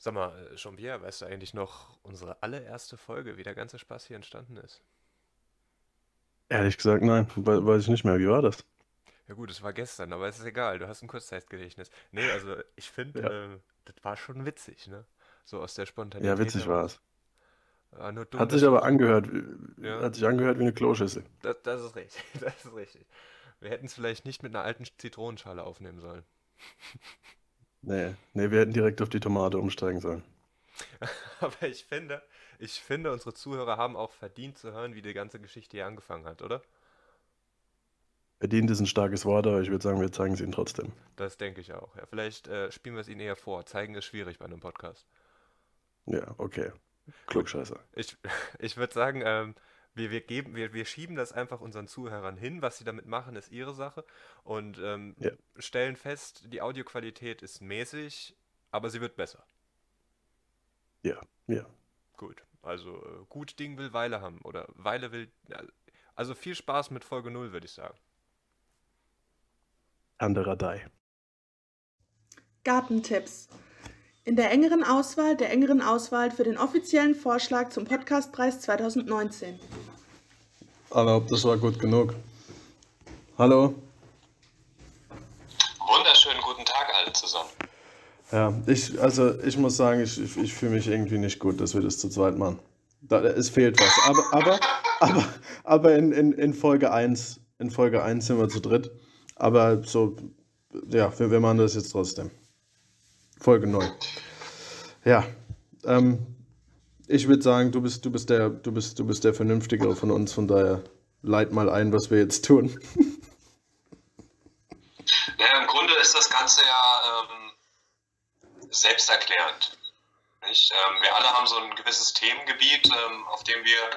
Sag mal, äh, Jean-Pierre, weißt du eigentlich noch unsere allererste Folge, wie der ganze Spaß hier entstanden ist? Ehrlich gesagt, nein, we weiß ich nicht mehr. Wie war das? Ja gut, es war gestern, aber es ist egal, du hast ein Kurzzeitgedächtnis. Nee, also ich Ja, finde, äh, das war schon witzig, ne? So aus der ja, Spontanität witzig war es. Nur dumm, Hat sich aber angehört, wie- Ja, hat sich angehört wie eine Kloschüssel. das, das ist richtig, das ist richtig. Wir hätten es vielleicht nicht mit einer alten Zitronenschale aufnehmen sollen. Nee, nee, wir hätten direkt auf die Tomate umsteigen sollen. Aber ich finde, ich finde, unsere Zuhörer haben auch verdient zu hören, wie die ganze Geschichte hier angefangen hat, oder? Verdient ist ein starkes Wort, aber ich würde sagen, wir zeigen es ihnen trotzdem. Das denke ich auch. Ja, vielleicht äh, spielen wir es ihnen eher vor. Zeigen ist schwierig bei einem Podcast. Ja, okay. Gut. Klugscheißer. Ich, ich würde sagen, ähm, wir, wir geben, wir, wir schieben das einfach unseren Zuhörern hin. Was sie damit machen, ist ihre Sache. Und ähm, Ja, stellen fest, die Audioqualität ist mäßig, aber sie wird besser. ja, ja. Gut. Also äh, gut Ding will Weile haben. Oder Weile will. Also viel Spaß mit Folge null, würde ich sagen. Andererei. Gartentipps. In der engeren Auswahl der engeren Auswahl für den offiziellen Vorschlag zum Podcastpreis 2019. Aber das war gut genug. Hallo? Wunderschönen guten Tag alle zusammen. Ja, ich, also ich muss sagen, ich, ich, ich fühle mich irgendwie nicht gut, dass wir das zu zweit machen. Da, es fehlt was. Aber, aber, aber, aber in, in, in Folge eins in Folge eins sind wir zu dritt. Aber so, ja, wir, wir machen das jetzt trotzdem. Folge 9. Ja, ähm, ich würde sagen, du bist, du bist der, du bist, du bist der Vernünftigere von uns, von daher leit mal ein, was wir jetzt tun. Naja, im Grunde ist das Ganze ja ähm, selbsterklärend. Ähm, wir alle haben so ein gewisses Themengebiet, ähm, auf dem wir,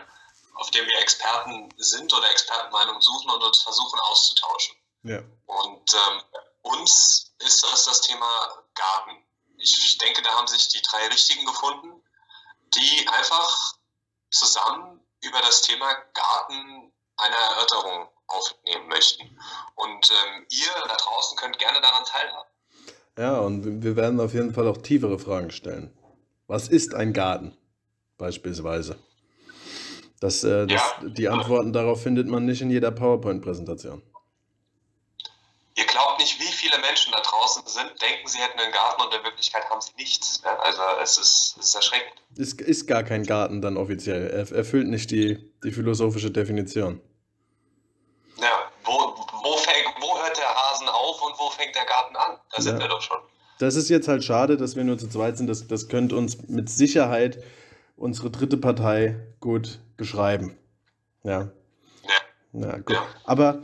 auf dem wir Experten sind oder Expertenmeinungen suchen und uns versuchen auszutauschen. Ja. Und ähm, uns ist das das Thema Garten. Ich denke, da haben sich die drei Richtigen gefunden, die einfach zusammen über das Thema Garten eine Erörterung aufnehmen möchten. Und ähm, ihr da draußen könnt gerne daran teilhaben. Ja, und wir werden auf jeden Fall auch tiefere Fragen stellen. Was ist ein Garten? Beispielsweise. Das, äh, das, Ja, die Antworten darauf findet man nicht in jeder PowerPoint-Präsentation. ihr glaubt viele Menschen da draußen sind, denken, sie hätten einen Garten und in Wirklichkeit haben sie nichts. Ja, also es ist, es ist erschreckend. Ist, ist gar kein Garten dann offiziell. Er erfüllt nicht die, die philosophische Definition. Ja, wo, wo, fängt, wo hört der Rasen auf und wo fängt der Garten an? Da sind Ja. wir doch schon. Das ist jetzt halt schade, dass wir nur zu zweit sind. Das, das könnte uns mit Sicherheit unsere dritte Partei gut beschreiben. Ja. Ja, Na gut. ja. Aber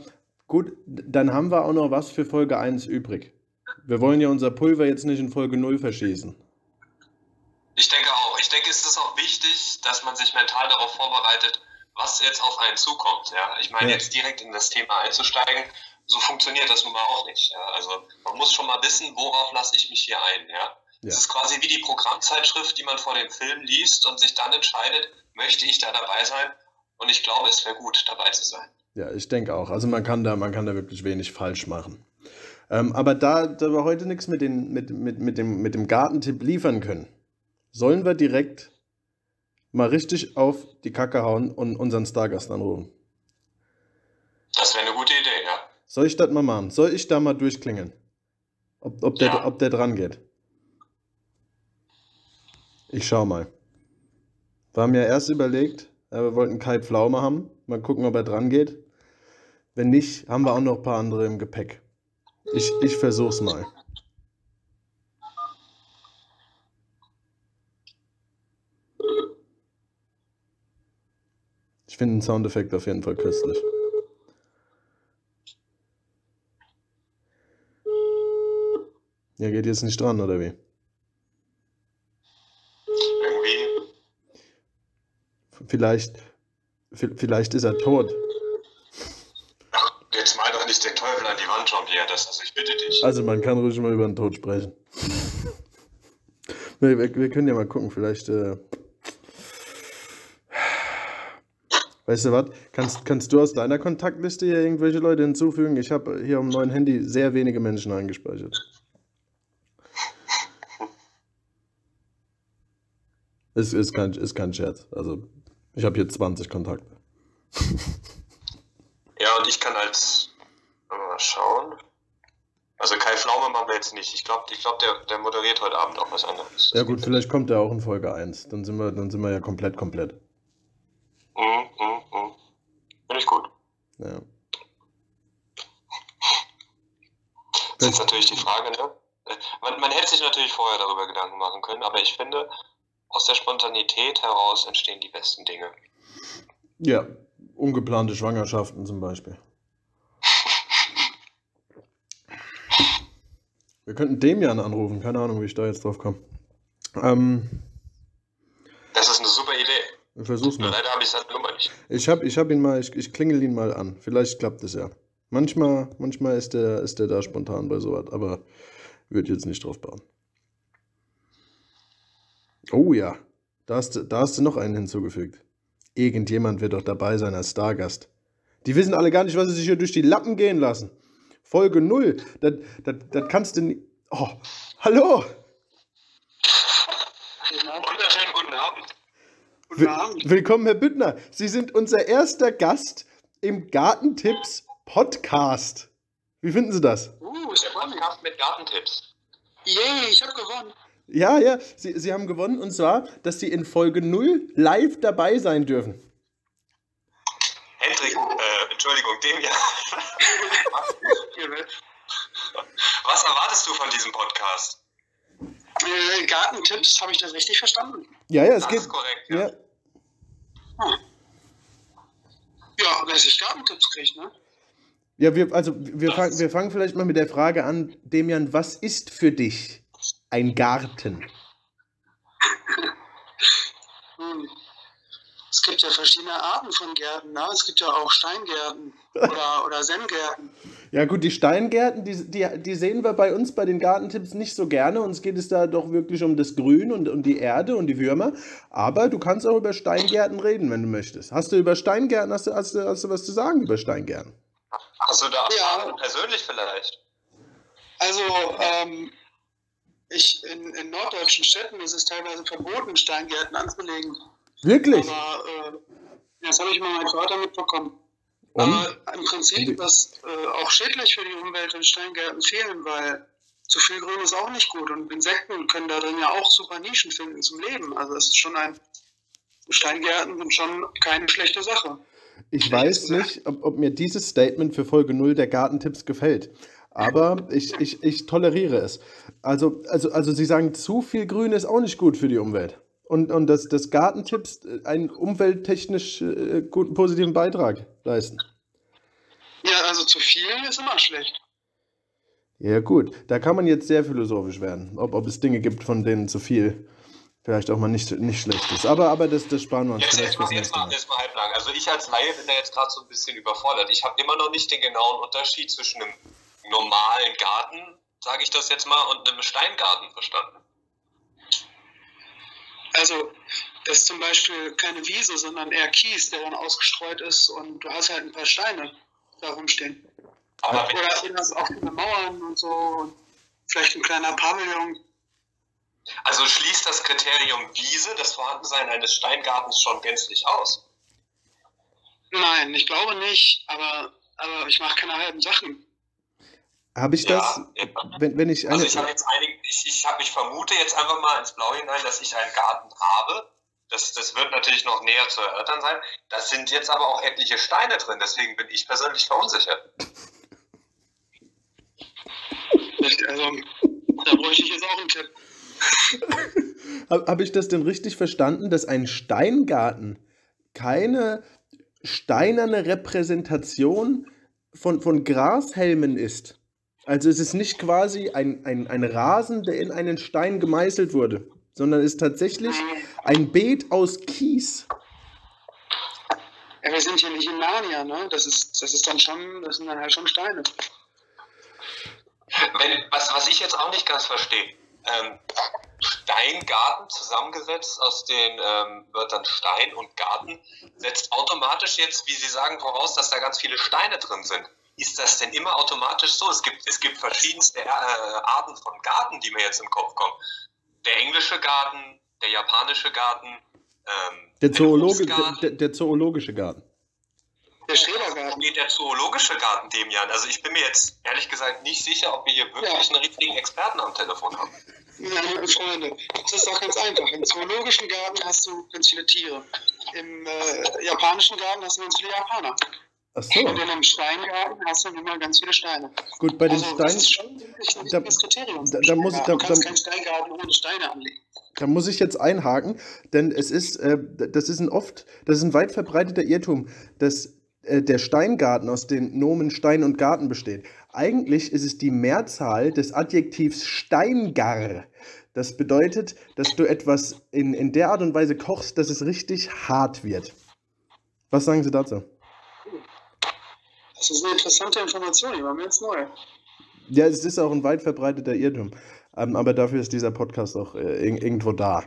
gut, dann haben wir auch noch was für Folge eins übrig. Wir wollen ja unser Pulver jetzt nicht in Folge null verschießen. Ich denke auch. Ich denke, es ist auch wichtig, dass man sich mental darauf vorbereitet, was jetzt auf einen zukommt. Ja, ich meine, Ja, jetzt direkt in das Thema einzusteigen, so funktioniert das nun mal auch nicht. Ja, also man muss schon mal wissen, worauf lasse ich mich hier ein. Ja, es ja, ist quasi wie die Programmzeitschrift, die man vor dem Film liest und sich dann entscheidet, möchte ich da dabei sein? Und ich glaube, es wäre gut, dabei zu sein. Ja, ich denke auch. Also man kann da, man kann da wirklich wenig falsch machen. Ähm, aber da, da wir heute nichts mit, den, mit, mit, mit, dem, mit dem Gartentipp liefern können, sollen wir direkt mal richtig auf die Kacke hauen und unseren Stargast anrufen. Das wäre eine gute Idee, ja. Soll ich das mal machen? Soll ich da mal durchklingeln? Ob, ob, der, Ja, ob der dran geht? Ich schau mal. Wir haben ja erst überlegt, wir wollten Kai Pflaume haben. Mal gucken, ob er dran geht. Wenn nicht, haben wir auch noch ein paar andere im Gepäck. Ich, ich versuch's mal. Ich finde den Soundeffekt auf jeden Fall köstlich. Ja, geht jetzt nicht dran, oder wie? irgendwie. Vielleicht, vi- vielleicht ist er tot. Ach, jetzt mal doch nicht den Teufel an die Wand, Jean-Pierre. Das, also ich bitte dich. Also man kann ruhig mal über den Tod sprechen. Wir, wir, wir können ja mal gucken, vielleicht. Äh, weißt du was? Kannst, kannst du aus deiner Kontaktliste hier irgendwelche Leute hinzufügen? Ich habe hier am neuen Handy sehr wenige Menschen eingespeichert. Ist, ist, kein, ist kein Scherz. Also, ich habe hier 20 Kontakte. Ja, und ich kann als. Mal schauen. Also Kai Pflaume machen wir jetzt nicht. Ich glaube, ich glaub, der, der moderiert heute Abend auch was anderes. Ja gut, vielleicht kommt er auch in Folge 1. Dann sind wir, dann sind wir ja komplett, komplett. Mhm, mhm, mhm. Finde ich gut. Ja. Das ist natürlich die Frage, ne? Man, man hätte sich natürlich vorher darüber Gedanken machen können, aber ich finde, aus der Spontanität heraus entstehen die besten Dinge. Ja, ungeplante Schwangerschaften zum Beispiel. Wir könnten Demian anrufen, keine Ahnung, wie ich da jetzt drauf komme. Ähm, Das ist eine super Idee. ich versuch's mal. Leider habe ich seine Nummer nicht. Ich hab, ich hab ihn mal, ich, ich klingel ihn mal an. Vielleicht klappt es ja. Manchmal, manchmal ist der, ist der da spontan bei sowas, aber würde jetzt nicht drauf bauen. Oh ja, da hast, du- da hast du noch einen hinzugefügt. Irgendjemand wird doch dabei sein als Stargast. Die wissen alle gar nicht, was sie sich hier durch die Lappen gehen lassen. Folge 0. Das, kannst du nicht. Oh, hallo! Wunderschönen guten Abend. Guten Abend. Willkommen, Herr Büttner. Sie sind unser erster Gast im Gartentipps Podcast. Wie finden Sie das? Uh, spannend. Podcast mit Gartentipps. Yay, ich habe gewonnen. Ja, ja, Sie, Sie haben gewonnen und zwar, dass Sie in Folge 0 live dabei sein dürfen. Hendrik, äh, Entschuldigung, dem ja. Was erwartest du von diesem Podcast? Äh, Gartentipps, habe ich das richtig verstanden? Ja, ja, es Das geht. ist korrekt, ja. Ja, Ja, wer sich Gartentipps kriegt, ne? ja wir, also wir, fang, wir fangen vielleicht mal mit der Frage an, Demian, was ist für dich ein Garten? Hm. Es gibt ja verschiedene Arten von Gärten, ne? Es gibt ja auch Steingärten oder, oder Zen-Gärten. Ja gut, die Steingärten, die, die, die sehen wir bei uns bei den Gartentipps nicht so gerne. Uns geht es da doch wirklich um das Grün und um die Erde und die Würmer. Aber du kannst auch über Steingärten reden, wenn du möchtest. Hast du über Steingärten, hast du, hast du, hast du was zu sagen über Steingärten? Hast du da Ja. Persönlich vielleicht? Also, ähm, ich, in, in norddeutschen Städten ist es teilweise verboten, Steingärten anzulegen. Wirklich? Aber äh, das habe ich mal meinem Vater mitbekommen. Und? Aber im Prinzip ist das äh, auch schädlich für die Umwelt, wenn Steingärten fehlen, weil zu viel Grün ist auch nicht gut. Und Insekten können da drin ja auch super Nischen finden zum Leben. Also es ist schon ein. Steingärten sind schon keine schlechte Sache. Ich weiß nicht, ob, ob mir dieses Statement für Folge 0 der Gartentipps gefällt. Aber ich, ich, ich toleriere es. Also, also, also Sie sagen, zu viel Grün ist auch nicht gut für die Umwelt. Und, und dass das Gartentipps äh, einen umwelttechnisch äh, guten, positiven Beitrag leisten. Ja, also zu viel ist immer schlecht. Ja, gut. Da kann man jetzt sehr philosophisch werden. Ob, ob es Dinge gibt, von denen zu viel vielleicht auch mal nicht, nicht schlecht ist. Aber, aber das, das sparen wir uns Jetzt, vielleicht jetzt, mal, jetzt, nächste mal, Mal. jetzt mal halblang. Also ich als Laie bin da jetzt gerade so ein bisschen überfordert. Ich habe immer noch nicht den genauen Unterschied zwischen einem normalen Garten, sage ich das jetzt mal, und einem Steingarten verstanden. Also das ist zum Beispiel keine Wiese, sondern eher Kies, der dann ausgestreut ist und du hast halt ein paar Steine da rumstehen. Aber Oder oder auch viele Mauern und so und vielleicht ein kleiner Pavillon. also schließt das Kriterium Wiese das Vorhandensein eines Steingartens schon gänzlich aus. Nein, ich glaube nicht, aber, aber ich mache keine halben Sachen. Habe ich das, Ja, wenn, wenn ich eine. Also ich habe jetzt einige, ich, ich, hab, ich vermute jetzt einfach mal ins Blaue hinein, dass ich einen Garten habe. Das, das wird natürlich noch näher zu erörtern sein. Da sind jetzt aber auch etliche Steine drin, deswegen bin ich persönlich verunsichert. Also da bräuchte ich jetzt auch einen Tipp. Habe hab ich das denn richtig verstanden, dass ein Steingarten keine steinerne Repräsentation von, von Grashelmen ist? Also es ist nicht quasi ein, ein, ein Rasen, der in einen Stein gemeißelt wurde, sondern es ist tatsächlich ein Beet aus Kies. Ja, wir sind hier nicht in Narnia, ne? Das ist, das ist dann schon, das sind dann halt schon Steine. Wenn, was, was ich jetzt auch nicht ganz verstehe, ähm, Steingarten zusammengesetzt aus den ähm, Wörtern Stein und Garten, setzt automatisch jetzt, wie Sie sagen, voraus, dass da ganz viele Steine drin sind. Ist das denn immer automatisch so? Es gibt, es gibt verschiedenste äh, Arten von Garten, die mir jetzt im Kopf kommen. Der englische Garten, der japanische Garten, ähm, Der, Obstgarten. der, der zoologische Garten. Der Schrebergarten. geht der zoologische Garten dem Jan? Also ich bin mir jetzt ehrlich gesagt nicht sicher, ob wir hier wirklich Ja. einen richtigen Experten am Telefon haben. Meine Freunde, das ist doch ganz einfach. Im zoologischen Garten hast du ganz viele Tiere. Im äh, japanischen Garten hast du ganz viele Japaner. Ach so, Und in einem Steingarten hast du immer ganz viele Steine. gut, bei den also, das ist Steinen, schon wirklich ein da- Kriterium. da- da muss ich- du da- kannst da- keinen Steingarten ohne Steine anlegen. da muss ich jetzt einhaken, denn es ist, äh, das ist ein oft, das ist ein weit verbreiteter Irrtum, dass äh, der Steingarten aus den Nomen Stein und Garten besteht. Eigentlich ist es die Mehrzahl des Adjektivs Steingar. Das bedeutet, dass du etwas in, in der Art und Weise kochst, dass es richtig hart wird. Was sagen Sie dazu? Das ist eine interessante Information, die war mir jetzt neu. Ja, es ist auch ein weit verbreiteter Irrtum. Ähm, aber dafür ist dieser Podcast auch äh, ir- irgendwo da.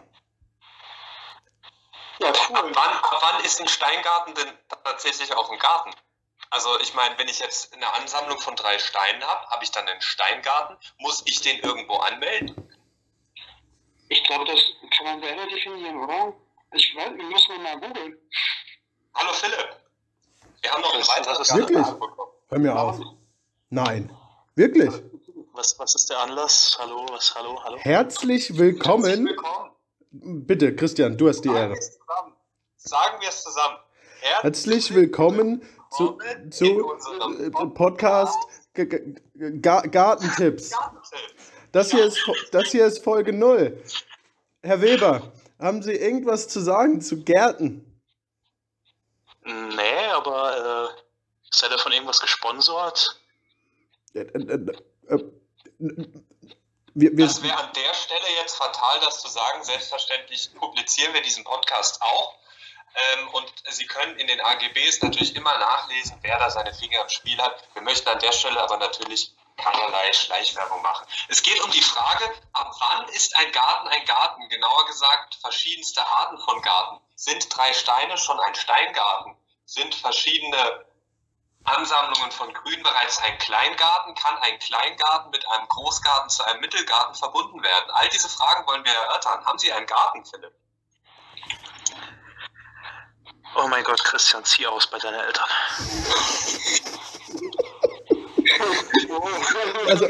Ja, Ab cool. wann, ab wann ist ein Steingarten denn tatsächlich auch ein Garten? Also ich meine, wenn ich jetzt eine Ansammlung von drei Steinen habe, habe ich dann einen Steingarten? Muss ich den irgendwo anmelden? Ich glaube, das kann man selber definieren, oder? Ich weiß, wir müssen mal googeln. Hallo Philipp, wir haben noch ein weiteres Wirklich? Hör mir auf. Nein. Wirklich? Was, was ist der Anlass? Hallo, was, hallo, hallo? Herzlich Herzlich willkommen. willkommen. Bitte, Christian, du hast die Sagen Ehre. Sagen wir es zusammen. Herzlich willkommen zu, in zu unserem äh, Podcast Gartentipps. Gartentipp. Das hier, ist, das hier ist Folge 0. Herr Weber, haben Sie irgendwas zu sagen zu Gärten? Nee, aber äh, seid ihr von irgendwas gesponsert? Äh, äh, äh, wir, wir, Das wäre an der Stelle jetzt fatal, das zu sagen. Selbstverständlich publizieren wir diesen Podcast auch. Ähm, und Sie können in den AGBs natürlich immer nachlesen, wer da seine Finger im Spiel hat. Wir möchten an der Stelle aber natürlich keinerlei Schleichwerbung machen. Es geht um die Frage, ab wann ist ein Garten ein Garten? Genauer gesagt, verschiedenste Arten von Garten. Sind drei Steine schon ein Steingarten? Sind verschiedene Ansammlungen von Grün bereits ein Kleingarten? Kann ein Kleingarten mit einem Großgarten zu einem Mittelgarten verbunden werden? All diese Fragen wollen wir erörtern. Haben Sie einen Garten, Philipp? Oh mein Gott, Christian, zieh aus bei deinen Eltern. also,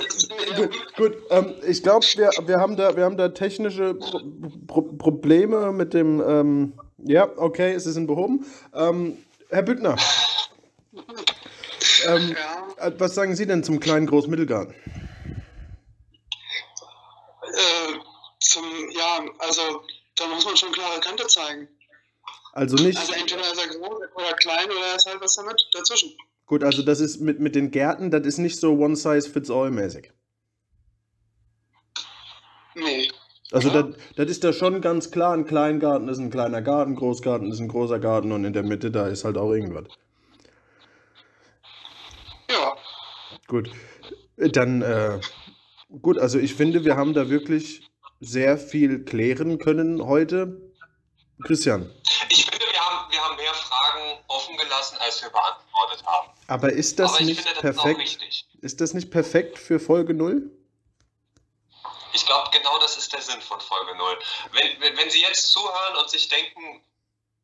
gut, gut ähm, ich glaube, wir, wir, haben da, wir haben da technische Pro Pro Probleme mit dem. Ähm, ja, okay, es ist behoben. Ähm, Herr Büttner, ähm, Ja, äh, was sagen Sie denn zum kleinen Großmittelgarten? äh, zum, ja, also da muss man schon klare Kante zeigen. Also nicht. Also entweder ist er groß oder klein oder ist halt was damit dazwischen. Gut, also das ist mit, mit den Gärten, das ist nicht so one size fits all mäßig. Nee. Also Ja. das, das ist da schon ganz klar, ein Kleingarten ist ein kleiner Garten, Großgarten ist ein großer Garten und in der Mitte, da ist halt auch irgendwas. Ja, Gut, dann, äh, gut, also ich finde, wir haben da wirklich sehr viel klären können heute. Christian, Ich gelassen, als wir beantwortet haben. aber ist das Aber ich nicht finde, das ist auch perfekt? wichtig. Ist das nicht perfekt für Folge 0? Ich glaube, genau das ist der Sinn von Folge 0. Wenn, wenn, wenn Sie jetzt zuhören und sich denken,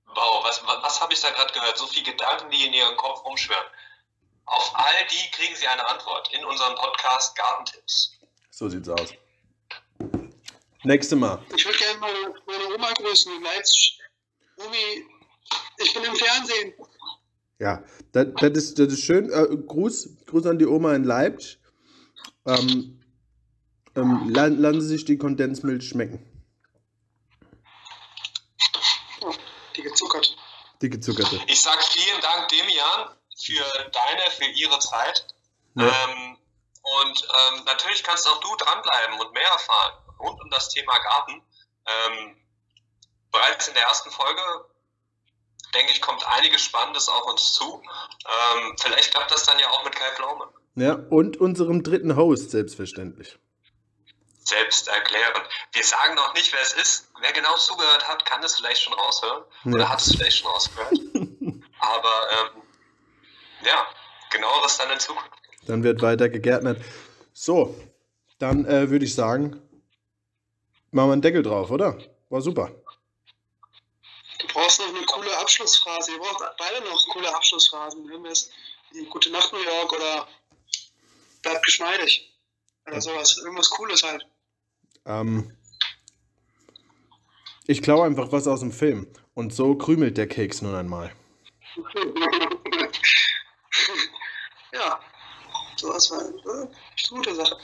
wow, was, was, was habe ich da gerade gehört? So viele Gedanken, die in Ihrem Kopf rumschwirren. Auf all die kriegen Sie eine Antwort in unserem Podcast Gartentipps. So sieht's aus. Nächste Mal. ich würde gerne meine, meine Oma grüßen in Leipzig. Omi, ich bin im Fernsehen. Ja, das, das, ist, das ist schön. Äh, Gruß, Gruß an die Oma in Leipzig. Ähm, ähm, la- lassen Sie sich die Kondensmilch schmecken. Oh, die gezuckert. Die gezuckerte. Ich sage vielen Dank, Demian, für deine, für Ihre Zeit. Ja. Ähm, und ähm, natürlich kannst auch du dranbleiben und mehr erfahren rund um das Thema Garten. Ähm, bereits in der ersten Folge, denke ich, kommt einiges Spannendes auf uns zu. Ähm, vielleicht klappt das dann ja auch mit Kai Pflaume. Ja, und unserem dritten Host, selbstverständlich. Selbst erklären. Wir sagen noch nicht, wer es ist. Wer genau zugehört hat, kann es vielleicht schon raushören. Oder Ja. hat es vielleicht schon rausgehört. Aber ähm, ja, genaueres dann in Zukunft. Dann wird weiter gegärtnert. So, dann äh, würde ich sagen, machen wir einen Deckel drauf, oder? war super. Brauchst noch eine coole Abschlussphrase. Ihr braucht beide noch coole Abschlussphrasen. Irgendwas wie Gute Nacht New York oder Bleibt geschmeidig. Oder sowas. Irgendwas Cooles halt. Ähm, ich klaue einfach was aus dem Film. Und so krümelt der Keks nun einmal. ja, sowas war eine gute Sache.